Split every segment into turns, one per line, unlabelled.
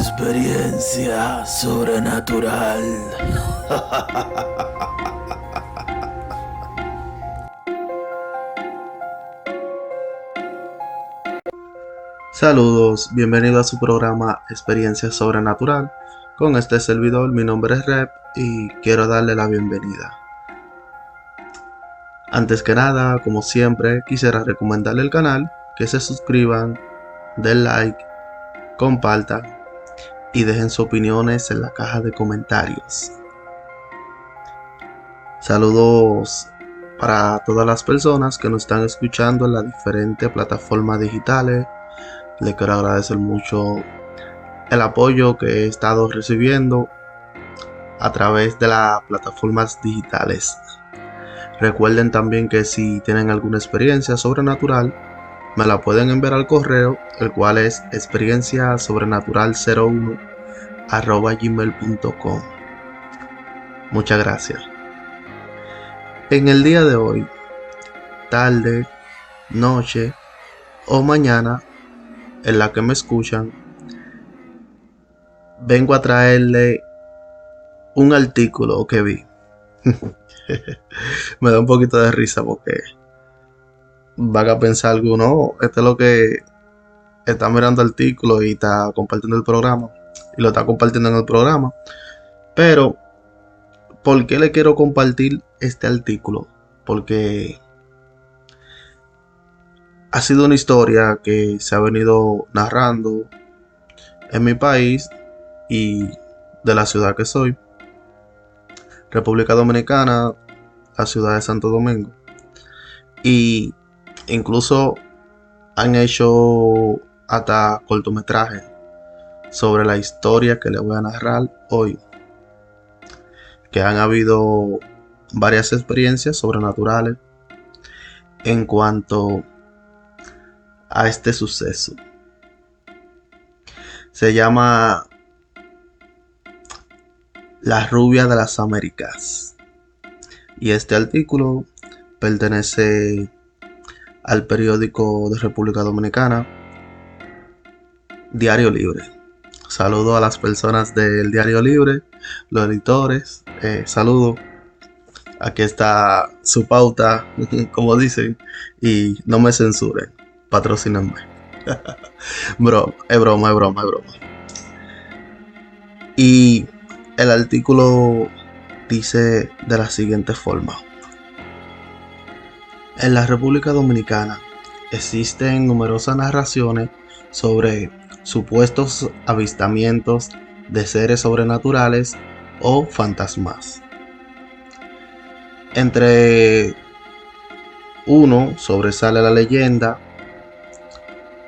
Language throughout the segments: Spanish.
Experiencia sobrenatural.
Saludos, bienvenido a su programa Experiencia Sobrenatural. Con este servidor, mi nombre es Rep y quiero darle la bienvenida. Antes que nada, como siempre, quisiera recomendarle el canal, que se suscriban, den like, compartan y dejen sus opiniones en la caja de comentarios. Saludos para todas las personas que nos están escuchando en las diferentes plataformas digitales. Les quiero agradecer mucho el apoyo que he estado recibiendo a través de las plataformas digitales. Recuerden también que si tienen alguna experiencia sobrenatural, me la pueden enviar al correo, el cual es experiencia sobrenatural 01 gmail.com. Muchas gracias. En el día de hoy, tarde, noche o mañana, en la que me escuchan, vengo a traerle un artículo que vi. me da un poquito de risa porque van a pensar alguno, este es lo que está mirando el artículo y está compartiendo el programa. Y lo está compartiendo en el programa. Pero, ¿por qué le quiero compartir este artículo? Porque ha sido una historia que se ha venido narrando en mi país y de la ciudad que soy. República Dominicana, la ciudad de Santo Domingo. Y incluso han hecho hasta cortometrajes sobre la historia que les voy a narrar hoy. Que han habido varias experiencias sobrenaturales en cuanto a este suceso. Se llama La rubia de las Américas. Y este artículo pertenece al periódico de República Dominicana, Diario Libre. Saludo a las personas del Diario Libre, los editores, eh, saludo. Aquí está su pauta, como dicen, y no me censuren, patrocinenme. Bro, es broma, es broma, es broma. Y el artículo dice de la siguiente forma. En la República Dominicana existen numerosas narraciones sobre supuestos avistamientos de seres sobrenaturales o fantasmas. Entre uno sobresale la leyenda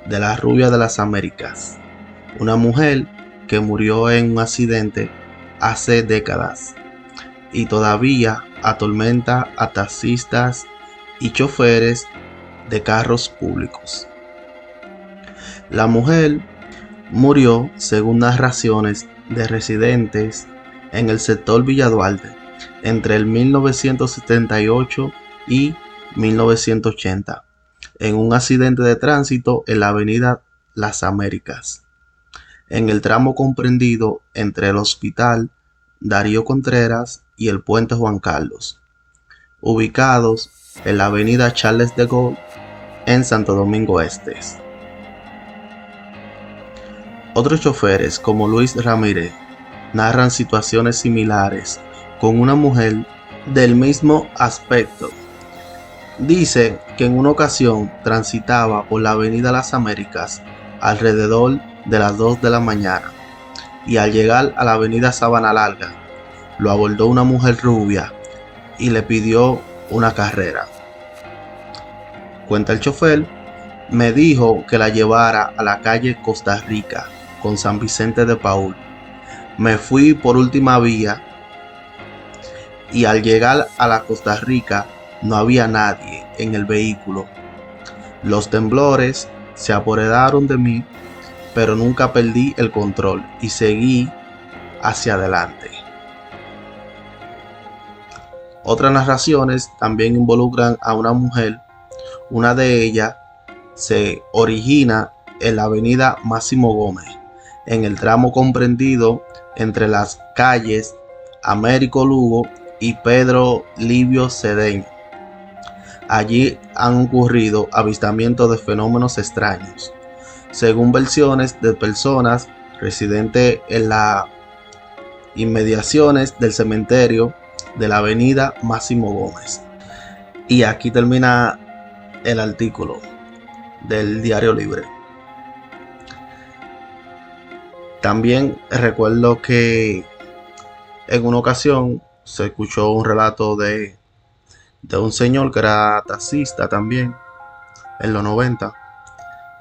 de la rubia de las Américas, una mujer que murió en un accidente hace décadas y todavía atormenta a taxistas y choferes de carros públicos. La mujer murió, según narraciones de residentes en el sector Villa Duarte, entre el 1978 y 1980, en un accidente de tránsito en la avenida Las Américas, en el tramo comprendido entre el Hospital Darío Contreras y el Puente Juan Carlos, ubicados en la avenida Charles de Gaulle en Santo Domingo Este. Otros choferes como Luis Ramírez narran situaciones similares con una mujer del mismo aspecto. Dice que en una ocasión transitaba por la avenida Las Américas alrededor de las 2 de la mañana y al llegar a la avenida Sabana Larga lo abordó una mujer rubia y le pidió una carrera. Cuenta el chofer, me dijo que la llevara a la calle Costa Rica con San Vicente de Paul. Me fui por última vía y al llegar a la Costa Rica no había nadie en el vehículo. Los temblores se apoderaron de mí, pero nunca perdí el control y seguí hacia adelante. Otras narraciones también involucran a una mujer. Una de ellas se origina en la avenida Máximo Gómez, en el tramo comprendido entre las calles Américo Lugo y Pedro Livio Cedeño. Allí han ocurrido avistamientos de fenómenos extraños, según versiones de personas residentes en las inmediaciones del cementerio de la avenida Máximo Gómez. Y aquí termina el artículo del Diario Libre. También recuerdo que en una ocasión se escuchó un relato de, de un señor que era taxista también en los 90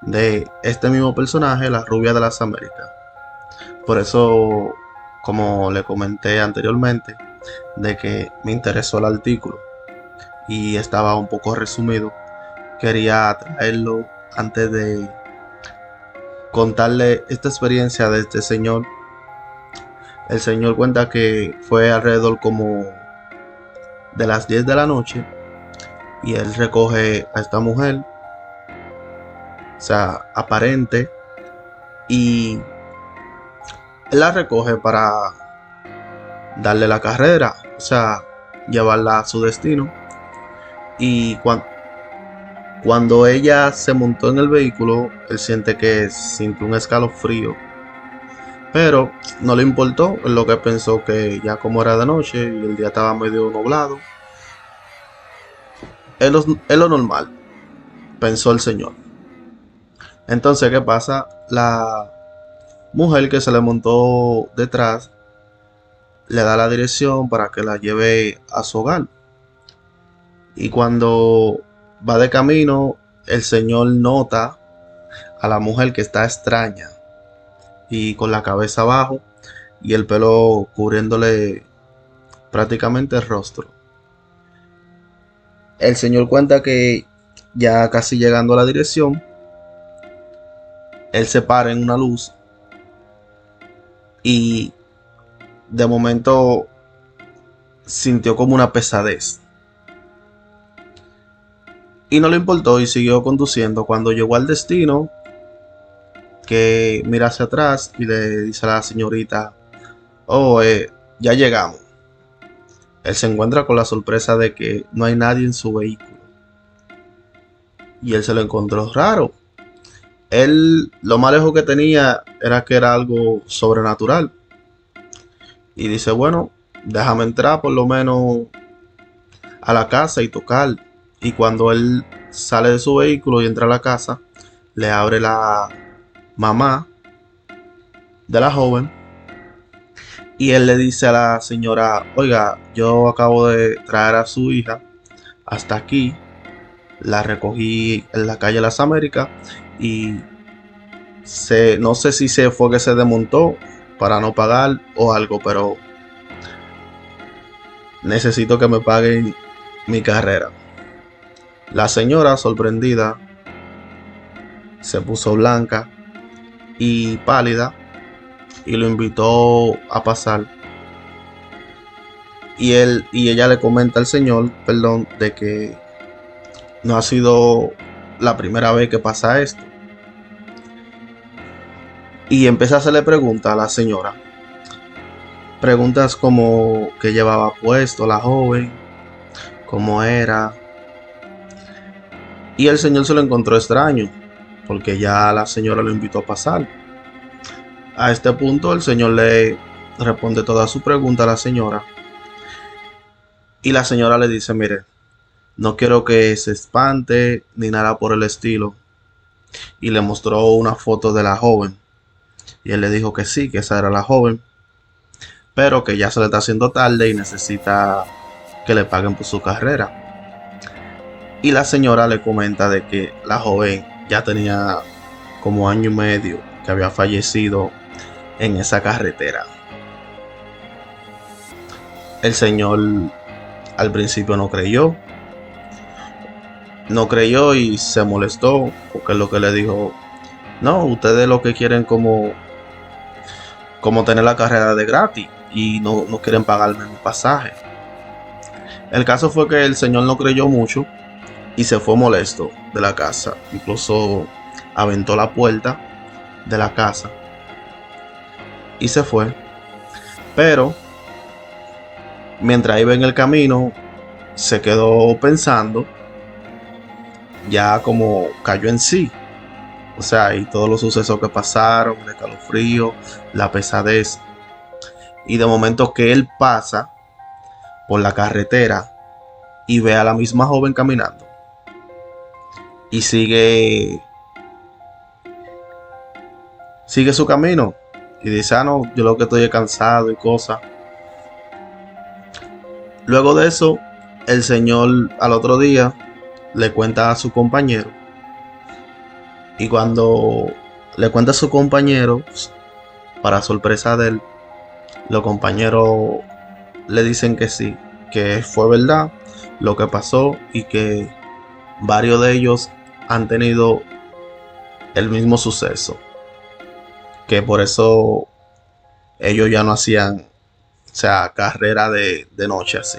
de este mismo personaje, la rubia de las Américas. Por eso, como le comenté anteriormente, de que me interesó el artículo. Y estaba un poco resumido, quería traerlo antes de contarle esta experiencia de este señor. El señor cuenta que fue alrededor como de las 10 de la noche. Y él recoge a esta mujer, o sea, aparente, y él la recoge para darle la carrera, o sea, llevarla a su destino. Y cuando, cuando ella se montó en el vehículo, él siente que sintió un escalofrío. Pero no le importó, lo que pensó que ya como era de noche y el día estaba medio nublado. Es lo, es lo normal, pensó el señor. Entonces, ¿qué pasa? La mujer que se le montó detrás le da la dirección para que la lleve a su hogar. Y cuando va de camino, el Señor nota a la mujer que está extraña y con la cabeza abajo y el pelo cubriéndole prácticamente el rostro. El Señor cuenta que ya casi llegando a la dirección, él se para en una luz y de momento sintió como una pesadez y no le importó y siguió conduciendo. Cuando llegó al destino, que mira hacia atrás y le dice a la señorita, oh, eh, ya llegamos. Él se encuentra con la sorpresa de que no hay nadie en su vehículo. Y él se lo encontró raro. Él lo más lejos que tenía era que era algo sobrenatural. Y dice, bueno, déjame entrar por lo menos a la casa y tocar. Y cuando él sale de su vehículo y entra a la casa, le abre la mamá de la joven. Y él le dice a la señora, oiga, yo acabo de traer a su hija hasta aquí. La recogí en la calle Las Américas y se, no sé si se fue que se desmontó para no pagar o algo, pero necesito que me paguen mi carrera. La señora, sorprendida, se puso blanca y pálida y lo invitó a pasar. Y él y ella le comenta al señor, perdón, de que no ha sido la primera vez que pasa esto. Y empieza a hacerle preguntas a la señora. Preguntas como qué llevaba puesto la joven, cómo era, y el señor se lo encontró extraño, porque ya la señora lo invitó a pasar. A este punto el señor le responde toda su pregunta a la señora. Y la señora le dice, mire, no quiero que se espante ni nada por el estilo. Y le mostró una foto de la joven. Y él le dijo que sí, que esa era la joven. Pero que ya se le está haciendo tarde y necesita que le paguen por su carrera. Y la señora le comenta de que la joven ya tenía como año y medio que había fallecido en esa carretera. El señor al principio no creyó. No creyó y se molestó porque lo que le dijo. No, ustedes lo que quieren como como tener la carrera de gratis y no, no quieren pagarme mi pasaje. El caso fue que el señor no creyó mucho y se fue molesto de la casa. Incluso aventó la puerta de la casa y se fue. Pero mientras iba en el camino, se quedó pensando, ya como cayó en sí. O sea, y todos los sucesos que pasaron, el escalofrío, la pesadez. Y de momento que él pasa por la carretera y ve a la misma joven caminando. Y sigue sigue su camino y dice, ah, no, yo lo que estoy cansado y cosas. Luego de eso, el señor al otro día le cuenta a su compañero. Y cuando le cuenta a su compañero, para sorpresa de él, los compañeros le dicen que sí, que fue verdad lo que pasó y que varios de ellos han tenido el mismo suceso que por eso ellos ya no hacían, o sea, carrera de, noche así,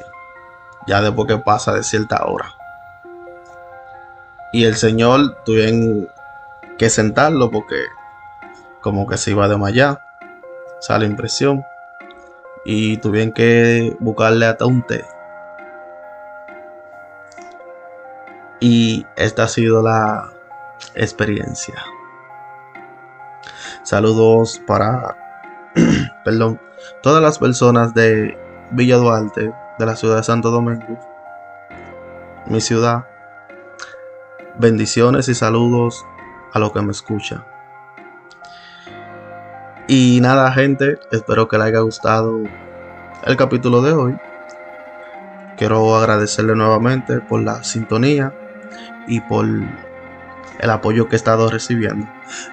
ya después que pasa de cierta hora. Y el señor tuvieron que sentarlo porque como que se iba de allá, la impresión. Y tuvieron que buscarle hasta un té. Y esta ha sido la experiencia. Saludos para, perdón, todas las personas de Villa Duarte, de la ciudad de Santo Domingo, mi ciudad. Bendiciones y saludos a los que me escuchan. Y nada, gente, espero que les haya gustado el capítulo de hoy. Quiero agradecerle nuevamente por la sintonía y por el apoyo que he estado recibiendo.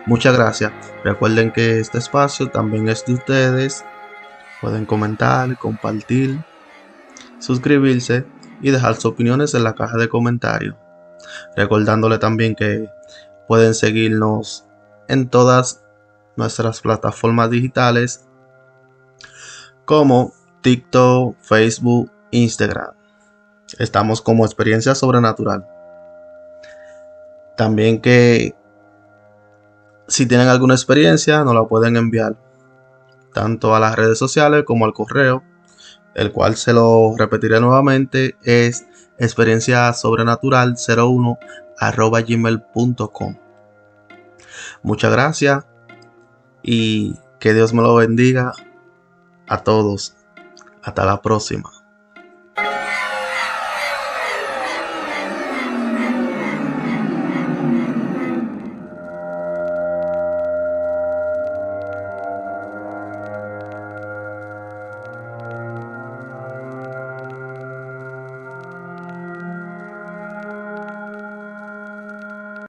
Muchas gracias. Recuerden que este espacio también es de ustedes. Pueden comentar, compartir, suscribirse y dejar sus opiniones en la caja de comentarios. Recordándole también que pueden seguirnos en todas nuestras plataformas digitales como TikTok, Facebook, Instagram. Estamos como experiencia sobrenatural. También que si tienen alguna experiencia nos la pueden enviar tanto a las redes sociales como al correo, el cual se lo repetiré nuevamente es experiencia sobrenatural 01 arroba gmail.com. Muchas gracias y que Dios me lo bendiga a todos. Hasta la próxima.